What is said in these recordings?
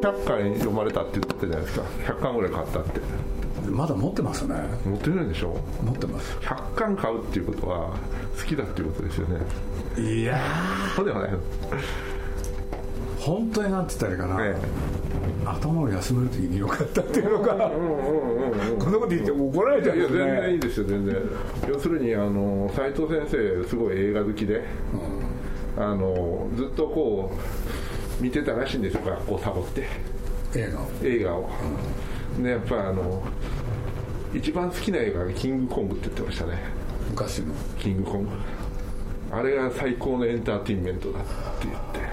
100巻読まれたって言ってたじゃないですか。100巻ぐらい買ったって。まだ持ってますね。持ってるんでしょ？持ってます。100巻買うっていうことは好きだっていうことですよね。いやそうではない。の本当になんて言ったらいいかな、え頭を休める時によかったっていうのか、こんなこと言って怒られちゃういや全然いいですよ全然。要するにあの斉藤先生すごい映画好きで、あのずっとこう見てたらしいんですよ学校サボって。映画を。映画を、でやっぱあの一番好きな映画が「キングコング」って言ってましたね。昔の。キングコング。あれが最高のエンターテインメントだって言って。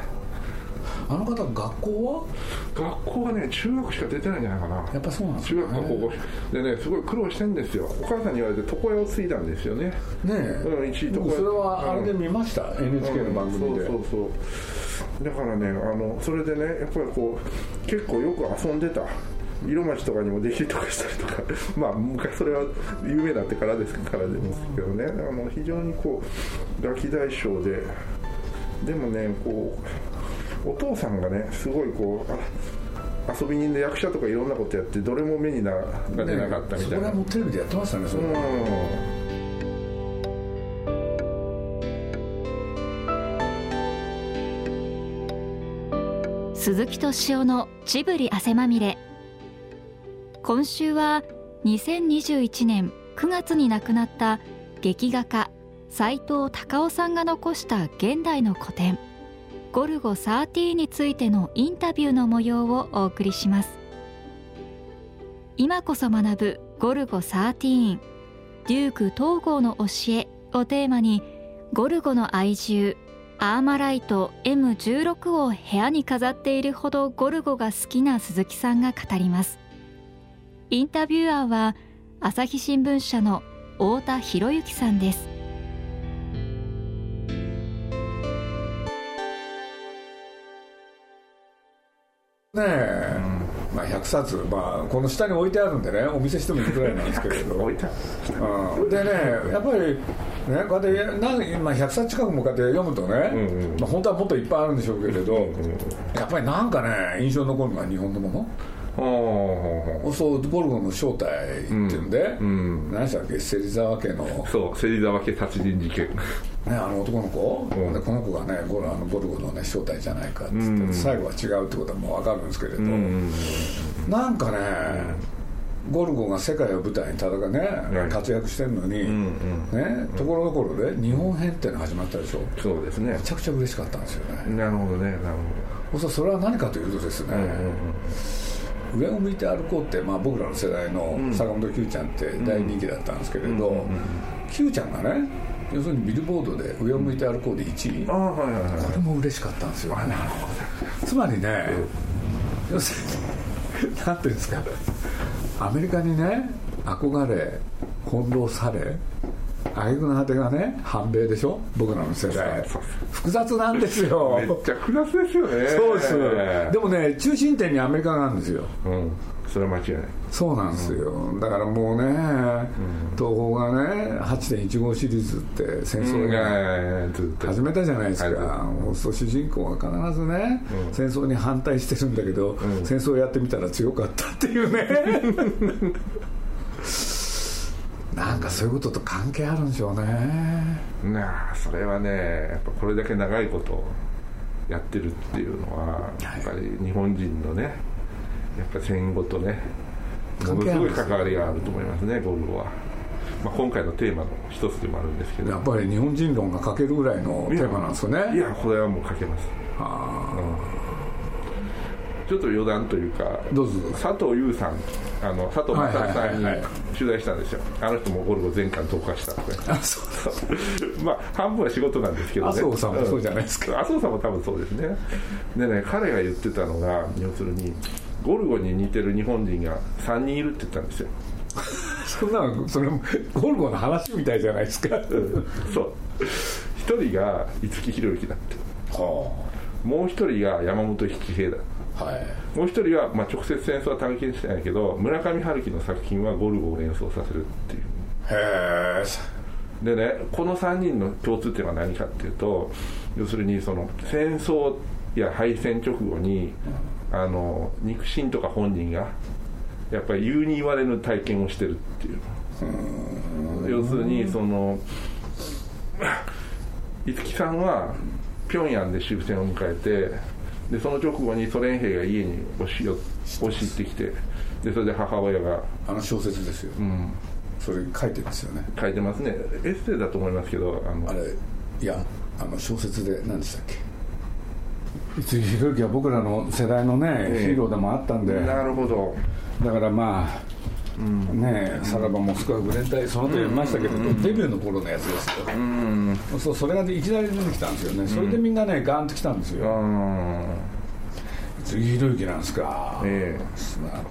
あの方学校学校はね中学しか出てないんじゃないかな。はやっぱそうなんです中よね学か高校でねすごい苦労してんですよ。お母さんに言われて床屋を継いだんですよねねえ、うん一位それはあれで見ました、NHK の番組で、そうそうそうだからねあのそれでねやっぱりこう結構よく遊んでた。色町とかにもできるとかしたりとか。まあ昔それは有名になってからですからですけどね。あの非常にこうガキ大将で。でもねこうお父さんがねすごいこうあ遊び人で役者とかいろんなことやってどれも目になが出なかったみそたいな、れはもうテレビでやってましたねそれ、うん鈴木敏夫のジブリ汗まみれ。今週は2021年9月に亡くなった劇画家斎藤隆夫さんが残した現代の古典「ゴルゴ13」についてのインタビューの模様をお送りします。今こそ学ぶゴルゴ13デューク東郷の教えをテーマにゴルゴの愛獣アーマライト M16 を部屋に飾っているほどゴルゴが好きな鈴木さんが語ります。インタビュアーは朝日新聞社の太田博之さんです。ねえ、まあ、100冊、まあ、この下に置いてあるんでねお見せしてもいいぐらいなんですけれど。置いたうん。でねやっぱりねこうやってなん今100冊近くもこうやって読むとね、んうん。まあ、本当はもっといっぱいあるんでしょうけれど、やっぱりなんかね印象に残るのは日本のもの。ほそうボルゴの正体っていうんで、ん何でしたっけ？芹沢家の、そう芹沢家殺人事件あの男の子、うん。でこの子がねゴルあのボルゴの、ね、正体じゃないかっつって、うん。最後は違うってことはもう分かるんですけれど、うんなんかね、ゴルゴが世界を舞台に戦うね、はい活躍してるのに、んね、ところどころで日本編っていうのが始まったでしょ。そうですね。めちゃくちゃ嬉しかったんですよね、なるほどねなるそうするとそれは何かというとですね、上を向いて歩こうって、まあ、僕らの世代の坂本九ちゃんって大人気だったんですけれど九ちゃんがね要するにビルボードで上を向いて歩こうで1位。はいはいはい。これも嬉しかったんですよ。ねつまりね、要するに なんていうんですか。アメリカにね憧れ翻弄され挙句の果てがね反米でしょ。僕らの世代。複雑なんですよ。めっちゃ複雑ですよね。そうです。でもね中心点にアメリカがあるんですよ。うんそれは間違いない。そうなんですよ、だからもうね、東宝がね8.15シリーズって戦争が始めたじゃないですか、うそう主人公が必ずね、戦争に反対してるんだけど、戦争やってみたら強かったっていうね。なんかそういうことと関係あるんでしょうね。なあそれはねやっぱこれだけ長いことやってるっていうのはやっぱり日本人のねやっぱ戦後とねものすごい関わりがあると思いますねゴルゴは、まあ、今回のテーマの一つでもあるんですけど。やっぱり日本人論が書けるぐらいのテーマなんですよね。いやこれはもう書けます。あちょっと余談というかーどうぞ。佐藤優さんあの佐藤正さんに取材したんですよ。あの人もゴルゴ全巻投下したんであそう。まあ半分は仕事なんですけどね。麻生さんもそうじゃないですか。うん。麻生さんも多分そうですね。でね彼が言ってたのが要するにゴルゴに似てる日本人が3人いるって言ったんですよ。そんなのそれもゴルゴの話みたいじゃないですか、そう。一人が五木ひろゆきだって。はもう一人が山本七平だ。あはい。もう一人は、まあ、直接戦争は体験してないけど村上春樹の作品はゴルゴを連想させるっていう。へえ。でねこの3人の共通点は何かっていうと要するにその戦争や敗戦直後にあの肉親とか本人がやっぱり言うに言われぬ体験をしてるっていう。要するにその五木さんは平壌で終戦を迎えてでその直後にソ連兵が家に押しよ押し入ってきてでそれで母親があの小説ですよ、うん、それ書いてますよね。書いてますね。エッセイだと思いますけどあのあれいやあの小説で何でしたっけ？五木ひろゆきは僕らの世代のね、ええ。ヒーローでもあったんで。なるほど。だからまあ、ねえさらばモスクワグレン隊その後読みましたけれど、デビューの頃のやつですよ、うんそうそれがいきなり出てきたんですよね。それでみんなねガーンと来たんですよ、うん。五木ひろゆきなんですか、えなるほ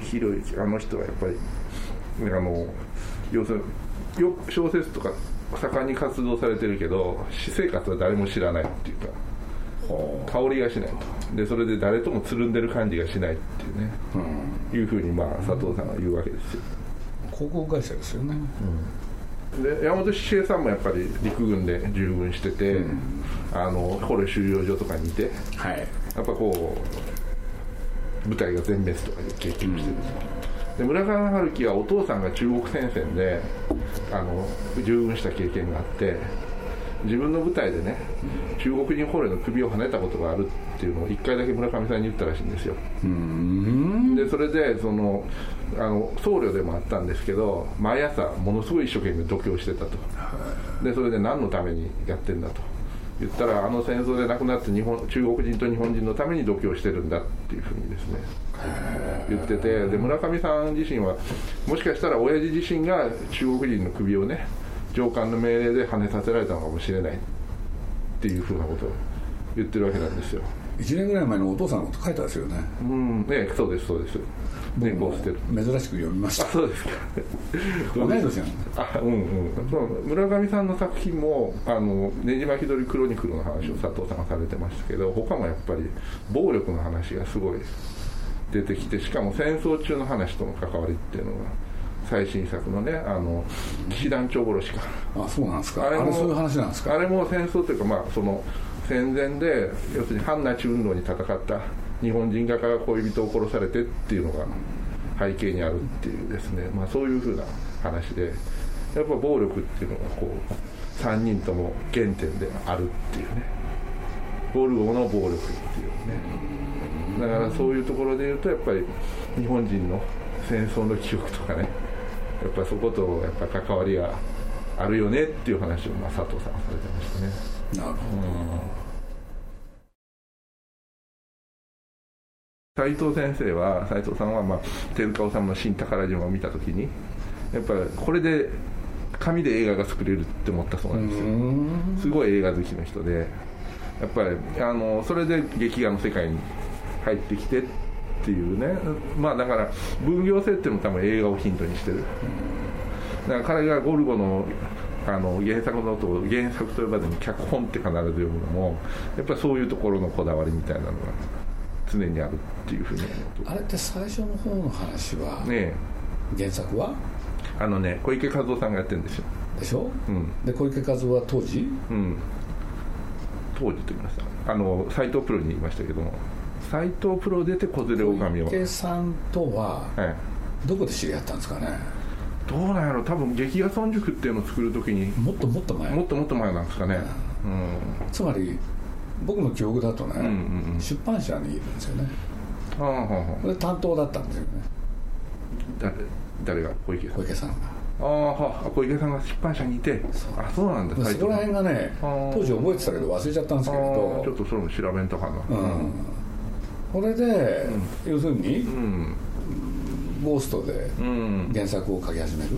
えひろゆきあの人はやっぱりあの要するによ小説とか盛んに活動されてるけど私生活は誰も知らないっていうか香りがしない。とでそれで誰ともつるんでる感じがしないっていうね。う、うん、いうふうにまあ佐藤さんは言うわけですよ。広告会社ですよね、で山本志平さんもやっぱり陸軍で従軍してて、あの捕虜収容所とかにいてはい。やっぱこう部隊が全滅とかで激撃してる、で村上春樹はお父さんが中国戦線であの従軍した経験があって自分の部隊でね中国人捕虜の首をはねたことがあるっていうのを1回だけ村上さんに言ったらしいんですよ。うん。でそれでそのあの僧侶でもあったんですけど毎朝ものすごい一生懸命度胸してたと。でそれで何のためにやってんだと言ったらあの戦争で亡くなった日本中国人と日本人のために度胸してるんだっていうふうにですね言っててで村上さん自身はもしかしたら親父自身が中国人の首をね上官の命令で跳ねさせられたのかもしれないっていうふうなことを言ってるわけなんですよ1年ぐらい前のお父さんのこと書いたんですよね。うん。ねそうですそうです。珍しく読みました。あそうですか。同い年なん。だあうんうん。そう村上さんの作品もあのねじ巻き鳥クロニクルの話を佐藤さんがされてましたけど他もやっぱり暴力の話がすごい出てきてしかも戦争中の話との関わりっていうのが最新作のねあの騎士団長殺しか。あそうなんですか。あれあれもそういう話なんですか。あれも戦争というかまあその戦前で要するに反ナチ運動に戦った日本人画家が恋人を殺されてっていうのが背景にあるっていうですね、まあ、そういうふうな話でやっぱ暴力っていうのがこう3人とも原点であるっていうね。ボルゴの暴力っていうね。だからそういうところで言うとやっぱり日本人の戦争の記憶とかね。やっぱそことやっぱ関わりがあるよねっていう話をまあ佐藤さんはされてましたね。なるほ斉藤先生は斉藤さんは、まあ、手塚治虫の「新宝島」を見た時にやっぱりこれで紙で映画が作れるって思ったそうなんですよ。ん。すごい映画好きの人でやっぱりあのそれで劇画の世界に入ってきてっていうね。まあだから分業性っていうのも多分映画をヒントにしてる。だから彼がゴルゴのあの原作のことを原作と呼ばずに脚本って必ず読むのもやっぱりそういうところのこだわりみたいなのが常にあるっていうふうに思うとあれって最初の方の話は、ね原作は？えあのね小池和夫さんがやってるんですよ。でしょ？うん。で小池和夫は当時？うん。当時と言いましたあの斎藤プロに言いましたけども。斎藤プロ出て小連れ狼を小池さんとははいどこで知り合ったんですかね？どうなんやろ。多分劇画村塾っていうのを作るときに。もっともっと前？もっともっと前なんですかね。うん。つまり僕の記憶だとね、うんうんうん。出版社にいるんですよね。ああはあはあで担当だったんですよね。誰誰が？小池さん。小池さんが。ああはあ小池さんが出版社にいて。あそうなんだでそこら辺がね当時覚えてたけど忘れちゃったんですけれああちょどっとそれも調べんとかな。うん。これで、要するにうんゴーストでうん。原作を書き始める、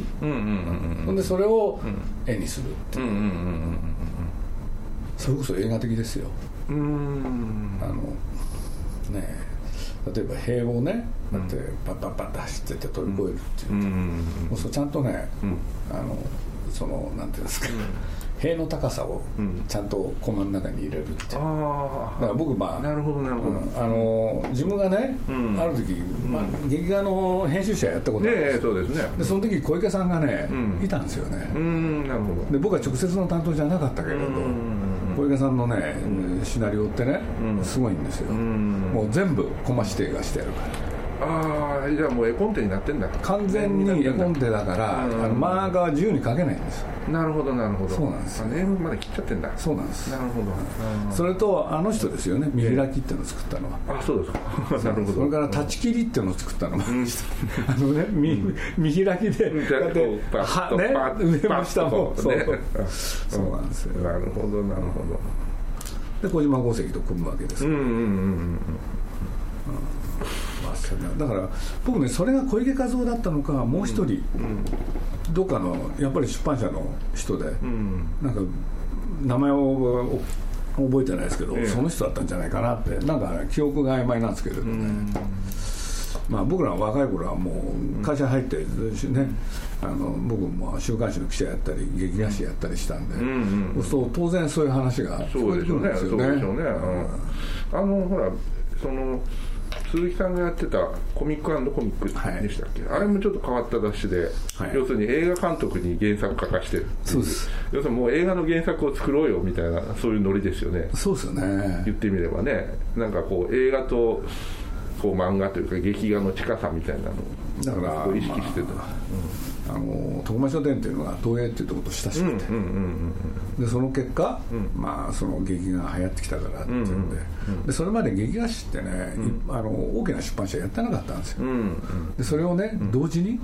ほんでそれを絵にするっていう、それこそ映画的ですよ。うん。あのねえ。例えば塀をね。だってパッパッパッと走ってって飛び越えるっていう、もうそうちゃんとね、ん。あのそのなんていうんですか、塀の高さをん。ちゃんとコマの中に入れるっていう、あだから僕まああなるほどなるほど、うん。あの自分がね、うん。ある時、まあ、劇画の編集者やったことあるんですよ。そうですね。でその時小池さんがね、うん。いたんですよね、うんなるほど。で僕は直接の担当じゃなかったけれど、うん。小池さんのね、シナリオってね、すごいんですよ、もう全部コマ指定がしてやるからああじゃあもう絵コンテになってんだ。完全に絵コンテだから、うん。あの漫画は自由に描けないんですよ。なるほどなるほど。そうなんですネームまで切っちゃってんだ。そうなんです。なるほど。それとあの人ですよね。見開きっていうのを作ったのは。あそうですか。なるほど。それから立ち切りっていうのを作ったのも、あのね見見開きでこうやってはね上も下もそう。そうなんですよ。なるほどなるほど。で小島鉱石と組むわけです。から、うんうんうんうんまあそれだから僕ねそれが小池和夫だったのかもう一人、どっかのやっぱり出版社の人で、うん。なんか名前をお覚えてないですけど、ええ。その人だったんじゃないかなってなんか記憶が曖昧なんですけれどもね、まあ、僕ら若い頃はもう会社入って、ね、あの僕も週刊誌の記者やったり劇画誌やったりしたんで、んうんそう当然そういう話が聞そうんですそうよね。でしょうね、うん。あのほらその鈴木さんがやってたコミックコミックでしたっけ、あれもちょっと変わった雑誌で、はい。要するに映画監督に原作書かしてるそうです。要するにもう映画の原作を作ろうよみたいなそういうノリですよね。そうですよね。言ってみればね。なんかこう映画とこう漫画というか劇画の近さみたいなのをだから意識してた、あの徳間書店っていうのが東映っていうところと親しくて、でその結果、まあ、その劇画が流行ってきたからっていうんで,、でそれまで劇画誌ってね、いあの大きな出版社やってなかったんですよ、でそれをね、同時に、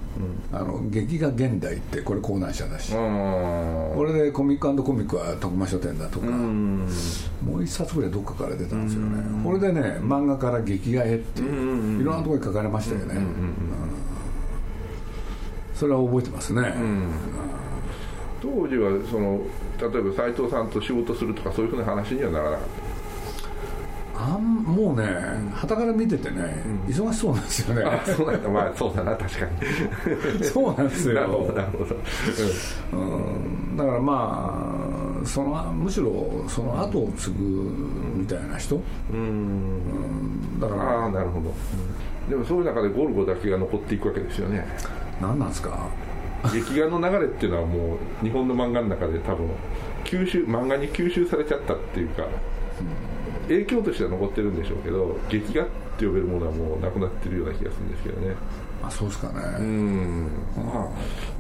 あの劇画現代ってこれ講談社だし、これでコミックコミックは徳間書店だとか、うんもう一冊ぐらいどっかから出たんですよね、これでね漫画から劇画へっていう、いろんなところに書かれましたよね、うんそれは覚えてますね、当時はその例えば斎藤さんと仕事するとかそういうふうな話にはならなかっあんもうねはたから見ててね、忙しそうなんですよね。たあそうなんだ。まあそうだな確かに。そうなんですよ。なるほどなるほど、うん。だからまあそのむしろその後を継ぐみたいな人、うん、だかあら。あなるほど、でもそういう中でゴルゴだけが残っていくわけですよね何なんですか？劇画の流れっていうのはもう日本の漫画の中で多分吸収漫画に吸収されちゃったっていうか、影響としては残ってるんでしょうけど劇画って呼べるものはもうなくなってるような気がするんですけどねあそうですかね、うん。まあ、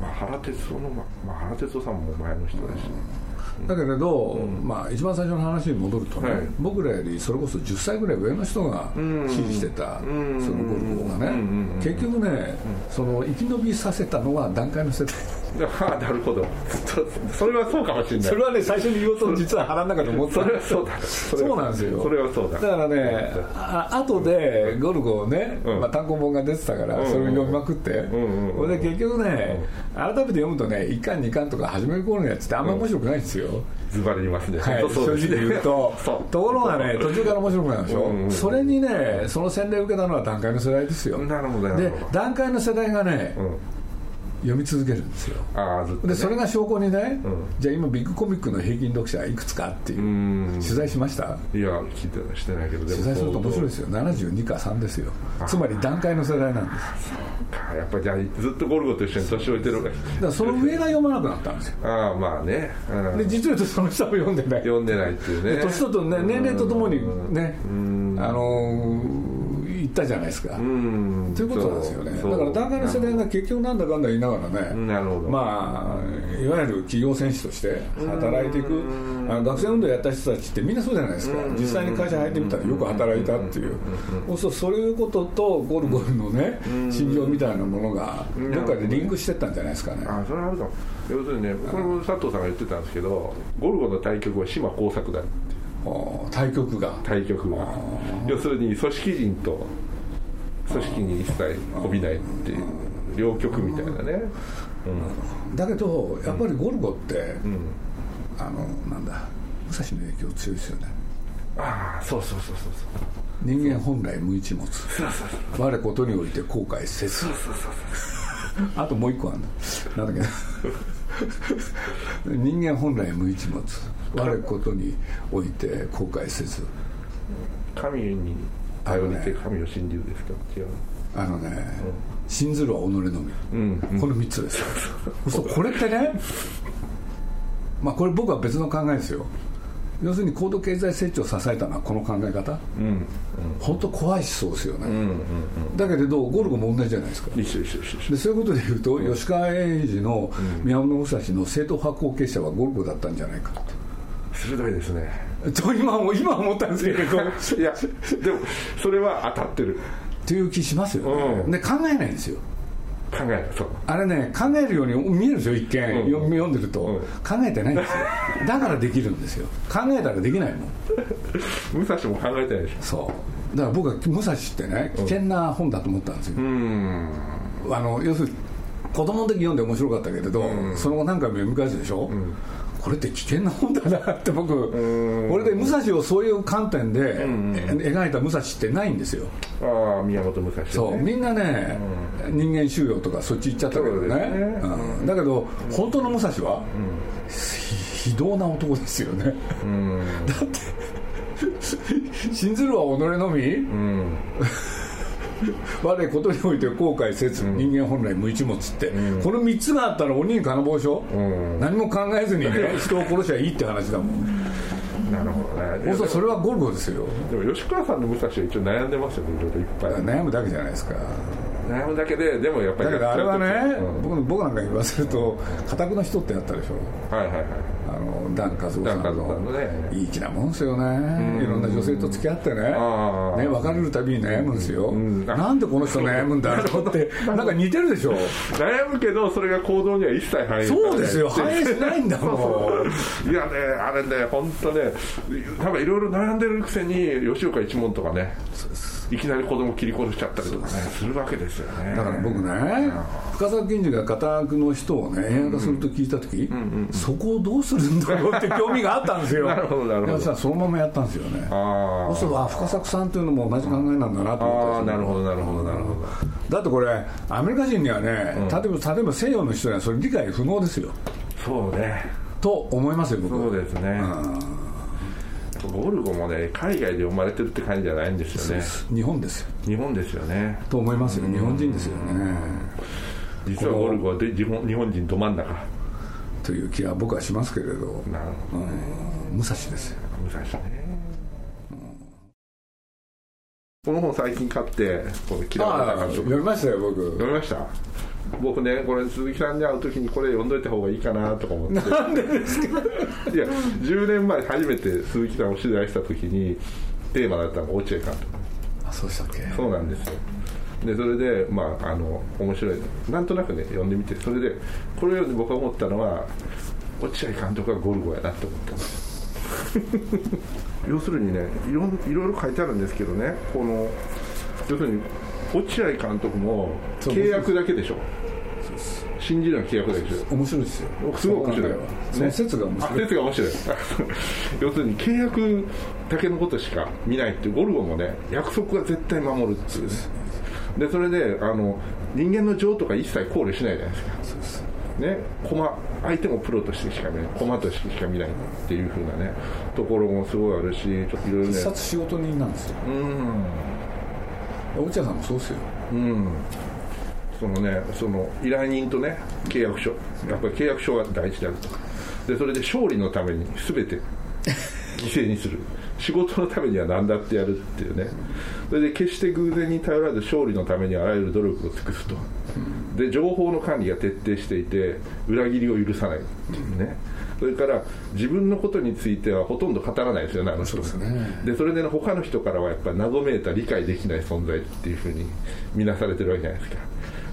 まあ、原哲夫の、ままあ、原哲夫さんも前の人だし、だけれど、まあ、一番最初の話に戻るとね、はい。僕らよりそれこそ10歳ぐらい上の人が支持してた、ん。そのゴルゴがね、うんうんうん結局ね、その生き延びさせたのは段階の世代ああなるほど。そそれはそうかもしれない。それはね最初に言おうと実は腹の中で思ってた。それはそうだ。そうなんですよ。それはそうだ。だからねあ後でゴルゴね、うん。まあ、単行本が出てたからうん。それを読みまくって、んうんそれで結局ね改めて読むとね1巻2巻とか初めの頃のやつってあんまり面白くないんですよ、ズバリ言いますね、はい、正直言うと。ところがね途中から面白くなるでしょ、それにねその洗礼を受けたのは段階の世代ですよ。なるほどなるでほど。段階の世代がね、うん読み続けるんですよ。ね、でそれが証拠にね、うん。じゃあ今ビッグコミックの平均読者はいくつかっていうう、ん。取材しました。いや聞いてしてないけどでも取材すると面白いですよ。72か3ですよ。つまり段階の世代なんです。か。やっぱじゃあずっとゴルゴと一緒に年老いてる。からその上が読まなくなったんですよ。ああまあね、うん。で実を言うとその下も読んでない。読んでないっていうね。で年とと、ね、年齢とともにねあのー言ったじゃないですか。うん。ということなんですよね。だから段階の世代が結局なんだかんだ言いながらねまあいわゆる企業戦士として働いていくあの学生運動やった人たちってみんなそうじゃないですか。実際に会社入ってみたらよく働いたっていう。そうそうそういうこととゴルゴルのね心情みたいなものがどっかでリンクしてったんじゃないですかねあそれはあるかも要するにねこれも佐藤さんが言ってたんですけどゴルゴの対局は島耕作だ対局が。対局が要するに組織人と組織に一切こびないっていう両極みたいなね。だけどやっぱりゴルゴってあのなんだ武蔵の影響強いですよね。ああそうそうそうそうそう。人間本来無一物。我ことにおいて後悔せず。あともう一個あるんだなんだっけ。な 人間本来無一物我ことにおいて後悔せず。神に頼りて神を信じるですか？違うあのね、信ずるは己のみ、うんこの3つですそうこれってね まあこれ僕は別の考えですよ。要するに高度経済成長を支えたのはこの考え方、うん本当怖い思想ですよね、うんうんだけれどゴルゴも同じじゃないですか。でそういうことでいうと、吉川英治の宮本武蔵の正統派後継者はゴルゴだったんじゃないか鋭いですね。と今も今思ったんですけれど。いやでもそれは当たってる。っていう気しますよね、うん。で考えないんですよ。考えるそう。あれね考えるように見えるんですよ一見、うん。読んでると、うん。考えてないんですよ。だからできるんですよ。考えたらできないもん。武蔵も考えてないでしそう。だから僕は武蔵ってね危険な本だと思ったんですよ、ょうん。あの要するに子供の時読んで面白かったけれど、その後何回も読み返すでしょ、これって危険な本だなって僕、ん。俺で武蔵をそういう観点で描いた武蔵ってないんですよ。ああ宮本武蔵、ね、そう。みんなね、人間収容とかそっち行っちゃったけどね。ね。うん。だけど本当の武蔵は、ひ非道な男ですよね。うん。だって信ずるは己のみ、うん我ことにおいて後悔せず、人間本来無一物って、この3つがあったら鬼に金棒しょ、ん。何も考えずにね 人を殺しゃいいって話だもん。なるほどね。それはゴルゴですよ。でも吉川さんの武蔵は一応悩んでますよねいろいろいっぱい。悩むだけじゃないですか。悩むだけででもやっぱりだけどあれはね、うん。僕僕なんか言わせると家宅の人ってやったでしょ。はいはいはいあのダン・カズオさんのいい気なもんですよね。いろんな女性と付き合ってね。ね別れるたびに悩むんですよ。ん。なんでこの人悩むんだろうって。なんか似てるでしょ。悩むけどそれが行動には一切反映そうですよ。反映しないんだもん。いやねあれね本当ね多分いろいろ悩んでるくせに吉岡一門とかねいきなり子供切り殺しちゃったりとかねす。るわけですよね。だから僕ね深沢金次が家宅の人をね映画化すると聞いた時、そこをどうするんだろうって興味があったんですよ。なるほどなるほど。そのままやったんですよね。あそうする深作さんっていうのも同じ考えなんだなと思ったなるほどなるほどなるほど。だってこれアメリカ人にはね、例えば例えば西洋の人にはそれ理解不能ですよ。そうね。と思いますよ僕。そうですね。ゴルゴもね海外で生まれてるって感じじゃないんですよね。日本ですよ。日本ですよね。と思いますよ。日本人ですよね。実はゴルゴはで日本日本人ど真ん中という気は僕はしますけれど、なるほど。うん。武蔵ですよ。武蔵ね。この本最近買ってこの嫌われた監督読みましたよ僕。読みました？僕ねこれ鈴木さんに会う時にこれ読んどいた方がいいかなとか思って。なんでですか？いや10年前初めて鈴木さんを取材した時にテーマだったのが落合監督。あそうしたっけ？そうなんですよでそれでまああの面白い。なんとなくね読んでみて。それでこれを僕が思ったのは落合監督はゴルゴやなって思ったんです要するにねいろんいろいろ書いてあるんですけどねこの要するに落合監督も契約だけでしょ。信じるのは契約だけでしょ。面白いですよ。すごい面白い。その説が面あ白い、説が面白い。要するに契約だけのことしか見ないっていうゴルゴもね約束は絶対守るっていう。ねでそれであの人間の情とか一切考慮しないじゃないですか。そうですね駒相手もプロとしてしか見ない。駒としてしか見ないっていうふうなねところもすごいあるしちょっといろいろね。必殺仕事人なんですよ。うん。落合さんもそうですよ。うん。そのねその依頼人とね契約書。やっぱり契約書が大事であると。でそれで勝利のために全て犠牲にする仕事のためには何だってやるっていうね。それで決して偶然に頼らず勝利のためにあらゆる努力を尽くすと。で情報の管理が徹底していて裏切りを許さないっていうね。それから自分のことについてはほとんど語らないですよねあの人。そうですね。でそれで、ね、他の人からはやっぱり和めいた理解できない存在っていうふうに見なされてるわけじゃないですか。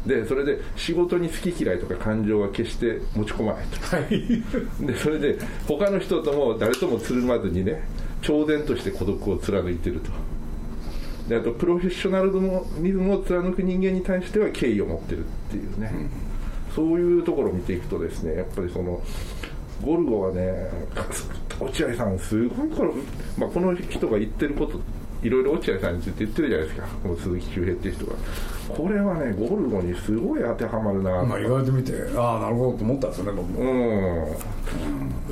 でそれで仕事に好き嫌いとか感情は決して持ち込まないと。はい。でそれで他の人とも誰ともつるまずにね超然として孤独を貫いてると。であとプロフェッショナルリズムを貫く人間に対しては敬意を持ってるっていうね、そういうところを見ていくとですねやっぱりそのゴルゴはね落合さんすごいこの,、まあ、この人が言ってることいろいろ落合さんについて言ってるじゃないですか。この鈴木周平っていう人が。これはねゴルゴにすごい当てはまるな。とまあ言われてみてああなるほどと思ったんですよね僕も。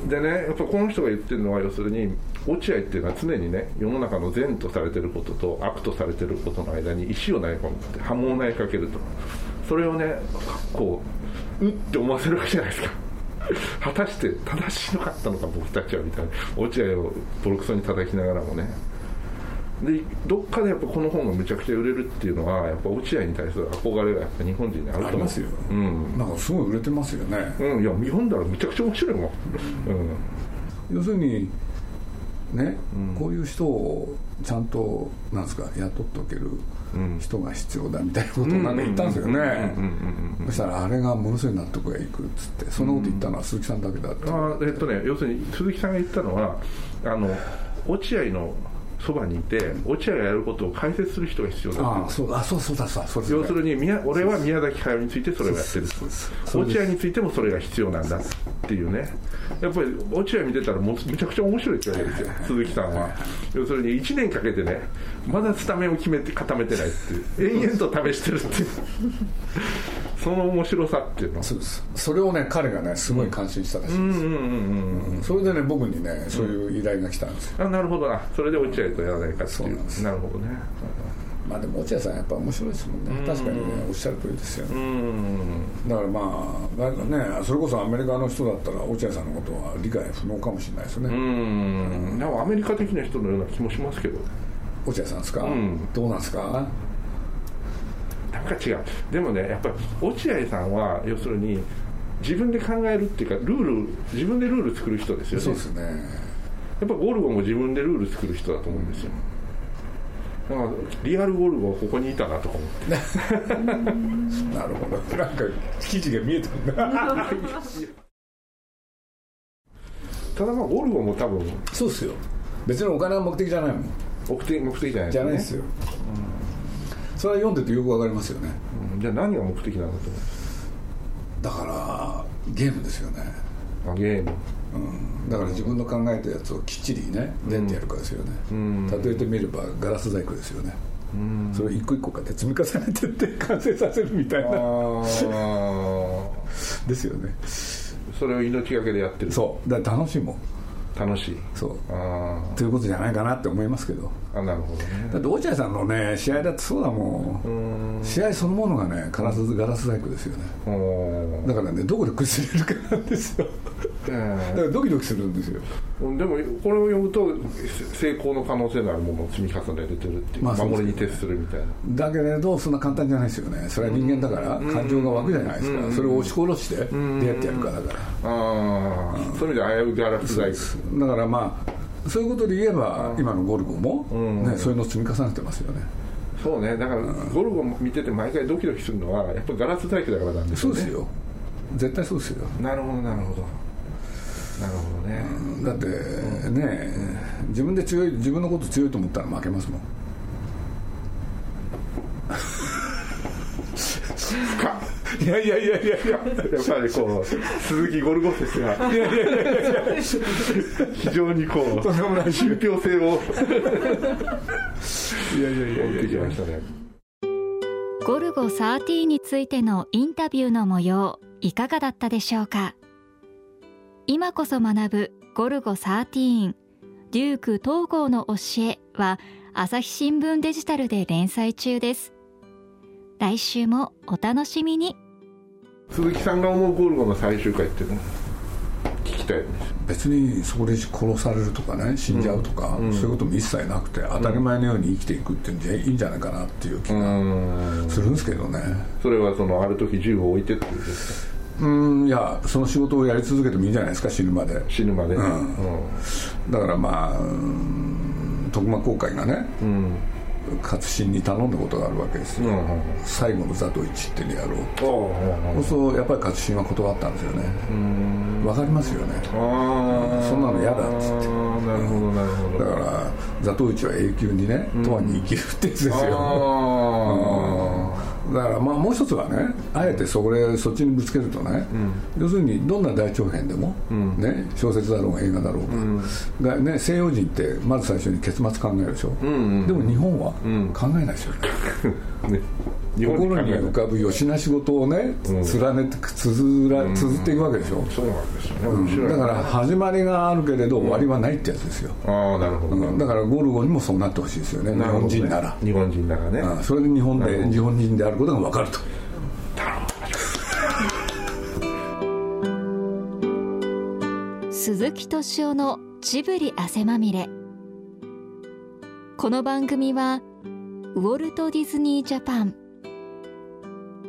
うん。でねやっぱこの人が言ってるのは要するに落合っていうのは常にね世の中の善とされてることと悪とされてることの間に石を投げ込んで波紋を投げかけると。それをねこううって思わせるわけじゃないですか。果たして正しいのかったのか僕たちはみたいな。落合をボロクソに叩きながらもね。でどっかでやっぱこの本がむちゃくちゃ売れるっていうのはやっぱ落合に対する憧れがやっぱ日本人にあると思う。ありますよ、うん。なんかすごい売れてますよね、うん、いや読んだらめちゃくちゃ面白いもん、うん。要するにね、こういう人をちゃんとなんですか雇っておける人が必要だみたいなことをなんか言ったんですよね。そしたらあれがものすごい納得がいくっつってそんなこと言ったのは鈴木さんだけだって、あえっとね要するに鈴木さんが言ったのはあの落合のそばにいて落合がやることを解説する人が必要だああそうだあそうそうだそうだそうですね要するに宮俺は宮崎駿についてそれをやってる落合についてもそれが必要なんだっていうね。やっぱり落合見てたらもうめちゃくちゃ面白いって言われるんですよ。鈴木さんは。要するに1年かけてねまだスタメンを決めて固めてないっていう。延々と試してるっていうその面白さっていうのそうですそれをね彼がねすごい感心したらしいんです、うん。うんうんうんそれでね僕にねそういう依頼が来たんですよ、あなるほど。なそれで落合とやらないかっていう。なんです。なるほどね。まあでも落合さんやっぱ面白いですもんね、確かにねおっしゃる通りですよ。ね、うん。だからまあねそれこそアメリカの人だったら落合さんのことは理解不能かもしれないですね、うん。でもアメリカ的な人のような気もしますけど。落合さんですか、ん。どうなんですか？なんか違う。でもねやっぱり落合さんは要するに自分で考えるっていうかルール自分でルール作る人ですよね。そうですね。やっぱゴルゴも自分でルール作る人だと思うんですよ。だからリアルゴルゴはここにいたなとか思って。なるほど。なんか記事が見えてくるなただまあゴルゴも多分そうですよ。別にお金は目的じゃないもん。目的目的じゃないじゃないですよ、それは読んでてよくわかりますよね。うん。じゃあ何が目的なんだと思だからゲームですよね、うあゲーム。うん、だから自分の考えたやつをきっちりねどうやってやるかですよね、ん。例えてみればガラス細工ですよね、それを一個一個かって積み重ねてって完成させるみたいあな。あですよね。それを命がけでやってる。そう。だから楽しいもん。楽しい。そう。あということじゃないかなって思いますけど。ーあなるほどね。だって落合さんのね試合だってそうだもん。試合そのものがねガラスガラス細工ですよね。だからねどこで崩れるかなんですよ。えだからドキドキするんですよ。ーでもこれを読むと成功の可能性のあるものを積み重ねれてるっていう、まあ守りに徹するみたいな。だけれどそんな簡単じゃないですよね。それは人間だから感情が湧くじゃないですか。それを押し殺してどうやってやるかだから。ああそういう意味で危うい。ガラス細工だからまあそういうことで言えば今のゴルゴも、ね、そういうのを積み重ねてますよね。そうね。だからゴルゴ見てて毎回ドキドキするのはやっぱガラス細工だからなんですよね。そうですよ。絶対そうですよ。なるほどなるほど。なるほどね、だってね自分で強い自分のこと強いと思ったら負けますもんいやいやいやいやいややっぱりこう鈴木ゴルゴ説が非常にこうとんでもない信憑性をいやいやいやいやましたねゴルゴ13についてのインタビューの模様いかがだったでしょうか？今こそ学ぶゴルゴ13デューク東郷の教えは朝日新聞デジタルで連載中です来週もお楽しみに。鈴木さんが思うゴルゴの最終回っていうの？聞きたいです。別にそこで殺されるとかね死んじゃうとか、そういうことも一切なくて当たり前のように生きていくっていうんじゃいいんじゃないかなっていう気うがん。するんですけどね。それはそのある時銃を置いてってことですか？うんいやその仕事をやり続けてもいいんじゃないですか死ぬまで。死ぬまで。ねだからまあうん徳間公会がねうんうん勝新に頼んだことがあるわけですよ、うんうん最後の座と一っていうのやろうと。おうおうおうそうするとやっぱり勝新は断ったんですよね。わかりますよね。そんなの嫌だっつって。なるほどなるほど。だから座頭市は永久にね永遠に生きるってやつですよ、あだからまあもう一つはねあえてそれそっちにぶつけるとね、要するにどんな大長編でも、ね、小説だろうが映画だろうが,、がね、西洋人ってまず最初に結末考えるでしょ、でも日本は考えないですよ ね、あね心に浮かぶよしな仕事をね、連ねてつづら綴っていくわけでしょ、そうなんですよね。面白い。だから始まりがあるけれど終わりはないってやつですよ、ああなるほど。だからゴルゴにもそうなってほしいですよね。日ど本人なら、日本人ならね。うん。それで日本で日本人であることが分かると。鈴木敏夫のジブリ汗まみれ。この番組はウォルト・ディズニー・ジャパン